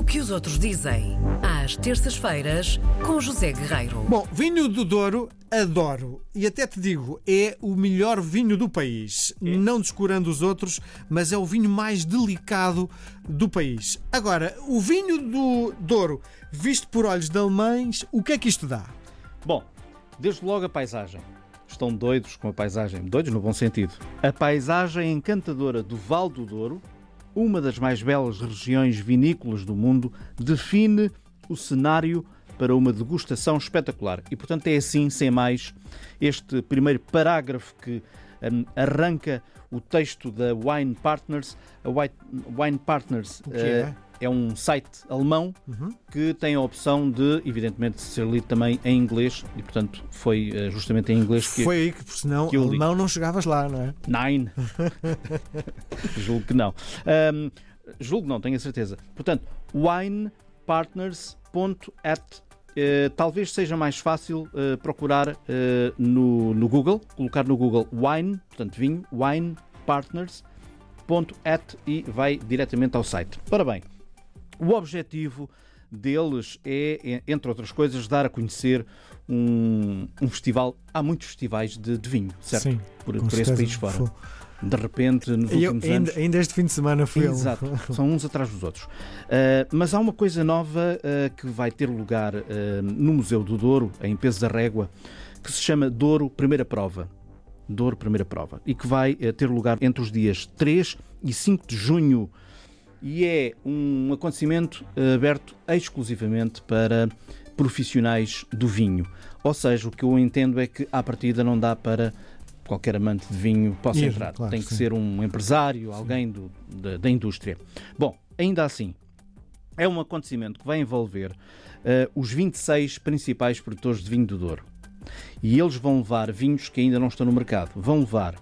O que os outros dizem, às terças-feiras, com José Guerreiro. Bom, vinho do Douro adoro. E até te digo, é o melhor vinho do país. Não descurando os outros, mas é o vinho mais delicado do país. Agora, o vinho do Douro, visto por olhos de alemães, o que é que isto dá? Bom, desde logo a paisagem. Estão doidos com a paisagem, doidos no bom sentido. A paisagem encantadora do Val do Douro, uma das mais belas regiões vinícolas do mundo, define o cenário para uma degustação espetacular. E, portanto, é assim, sem mais, este primeiro parágrafo que um, arranca o texto da Wine Partners. A Wine Partners O que é? eh, é um site alemão que tem a opção de, evidentemente, ser lido também em inglês e, portanto, foi eh, justamente em inglês que. Foi aí que, por senão, que eu li. alemão não chegavas lá, não é? Nine. julgo que não. Ahm, julgo não, tenho a certeza. Portanto, winepartners.at. Eh, talvez seja mais fácil eh, procurar eh, no, no Google, colocar no Google wine, portanto vinho, winepartners.at e vai diretamente ao site. Ora bem, o objetivo deles é, entre outras coisas, dar a conhecer um, um festival. Há muitos festivais de, de vinho, certo? Sim, por, por esse país fora. Foi. De repente, nos eu, últimos ainda, anos. ainda este fim de semana um. Exato, são uns atrás dos outros. Uh, mas há uma coisa nova uh, que vai ter lugar uh, no Museu do Douro, em Peso da Régua, que se chama Douro Primeira Prova. Douro Primeira Prova. E que vai ter lugar entre os dias 3 e 5 de junho. E é um acontecimento uh, aberto exclusivamente para profissionais do vinho. Ou seja, o que eu entendo é que à partida não dá para qualquer amante de vinho possa entrar. claro, Tem que sim. ser um empresário, alguém do- da, da indústria. Bom, ainda assim, é um acontecimento que vai envolver eh, os 26 principais produtores de vinho do Douro. E eles vão levar vinhos que ainda não estão no mercado. Vão levar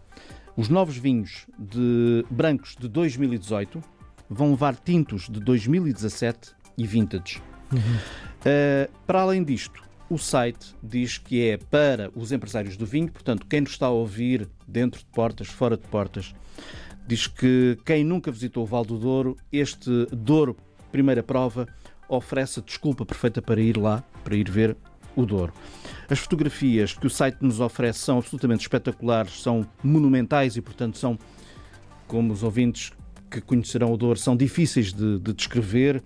os novos vinhos de brancos de 2018, vão levar tintos de 2017 e vintage. Uh, para além disto, o site diz que é para os empresários do vinho, portanto, quem nos está a ouvir dentro de portas, fora de portas, diz que quem nunca visitou o Val do Douro, este Douro Primeira Prova, oferece a desculpa perfeita para ir lá, para ir ver o Douro. As fotografias que o site nos oferece são absolutamente espetaculares, são monumentais e, portanto, são, como os ouvintes que conhecerão o Douro, são difíceis de, de descrever.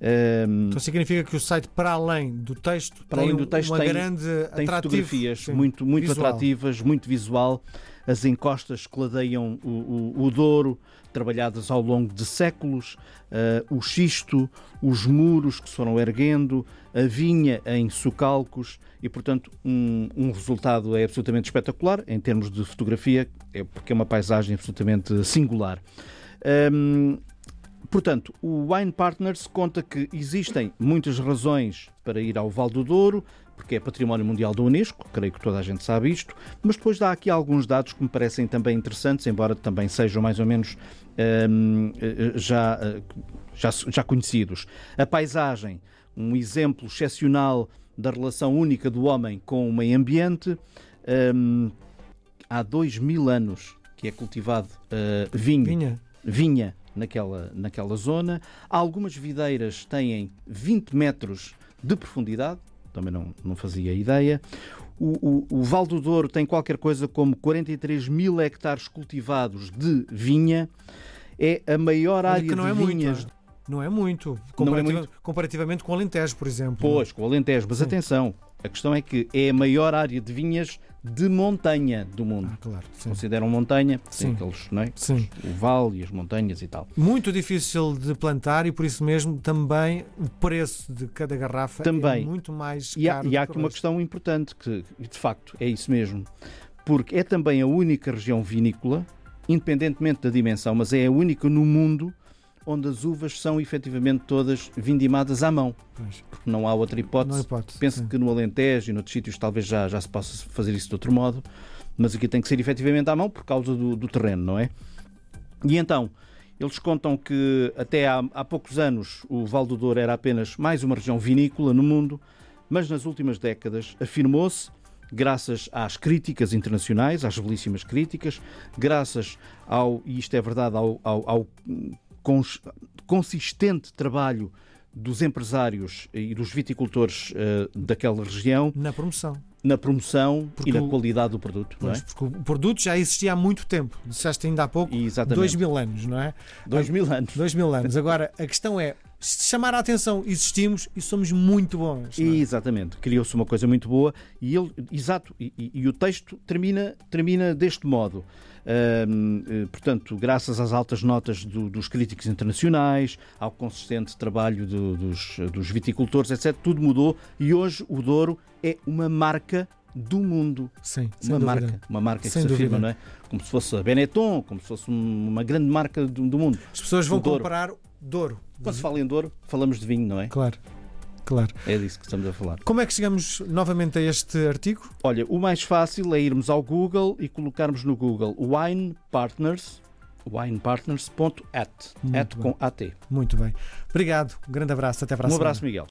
Um, Então significa que o site, para além do texto, Para tem além do texto, uma tem- grande tem fotografias sim, muito, muito visual. atrativas, muito visual. As encostas que ladeiam o, o, o Douro, trabalhadas ao longo de séculos, eh, o xisto, os muros que se foram erguendo, a vinha em socalcos e, portanto, um, um resultado é absolutamente espetacular em termos de fotografia, é porque é uma paisagem absolutamente singular. Hum, Portanto, o Wine Partners conta que existem muitas razões para ir ao Val do Douro, porque é património mundial da Unesco, creio que toda a gente sabe isto, mas depois dá aqui alguns dados que me parecem também interessantes, embora também sejam mais ou menos hum, eh, já, eh, já, já conhecidos. A paisagem, um exemplo excepcional da relação única do homem com o meio ambiente. Hum, há dois mil anos que é cultivado eh, vinho Vinha. Vinha naquela, naquela zona. Algumas videiras têm 20 metros de profundidade, também não, não fazia ideia. O, o, o Val do Douro tem qualquer coisa como 43 mil hectares cultivados de vinha. É a maior Olha área que não de é muito, vinhas. ah. Não é muito, Não é muito. comparativamente com o Alentejo, por exemplo. Pois, com o Alentejo. Mas Sim. atenção, a questão é que é a maior área de vinhas de montanha do mundo. Ah, claro, sim. Consideram montanha, Sim. aqueles, não é? Sim. o vale e as montanhas e tal. Muito difícil de plantar e por isso mesmo também o preço de cada garrafa Também. é muito mais E há, caro. e há do que aqui uma questão importante, que de facto é isso mesmo, porque é também a única região vinícola, independentemente da dimensão, mas é a única no mundo onde as uvas são efetivamente todas vindimadas à mão, Pois, porque não há outra hipótese. há hipótese. Penso sim. que no Alentejo e noutros sítios talvez já, já se possa fazer isso de outro modo, mas aqui tem que ser efetivamente à mão por causa do, do terreno, não é? E então, eles contam que até há, há poucos anos o Val do Douro era apenas mais uma região vinícola no mundo, mas nas últimas décadas afirmou-se, graças às críticas internacionais, às belíssimas críticas, graças ao, e isto é verdade, ao, ao- ao, consistente trabalho dos empresários e dos viticultores uh, daquela região na promoção. Na promoção porque e na o... qualidade do produto. Pois, não é? Porque o produto já existia há muito tempo. Disseste ainda há pouco. Exatamente. Dois mil anos, não é? Dois mil anos. Dois mil anos. Agora, a questão é chamar a atenção, existimos e somos muito bons. É? Exatamente, criou-se uma coisa muito boa e ele, exato, e, e, e o texto termina, termina deste modo. Uh, portanto, graças às altas notas do, dos críticos internacionais, ao consistente trabalho do, dos, dos viticultores, etc., tudo mudou e hoje o Douro é uma marca do mundo. Sim, uma marca, dúvida. uma marca sem que se dúvida. afirma, não é? Como se fosse a Benetton, como se fosse uma grande marca do, do mundo. As pessoas vão Douro. comprar Douro. Quando se fala em Douro, falamos de vinho, não é? Claro, claro. É disso que estamos a falar. Como é que chegamos novamente a este artigo? Olha, o mais fácil é irmos ao Google e colocarmos no Google Wine Partners, winepartners.at, at Muito com AT. Muito bem. Obrigado. Um grande abraço. Até para a Um semana. abraço, Miguel.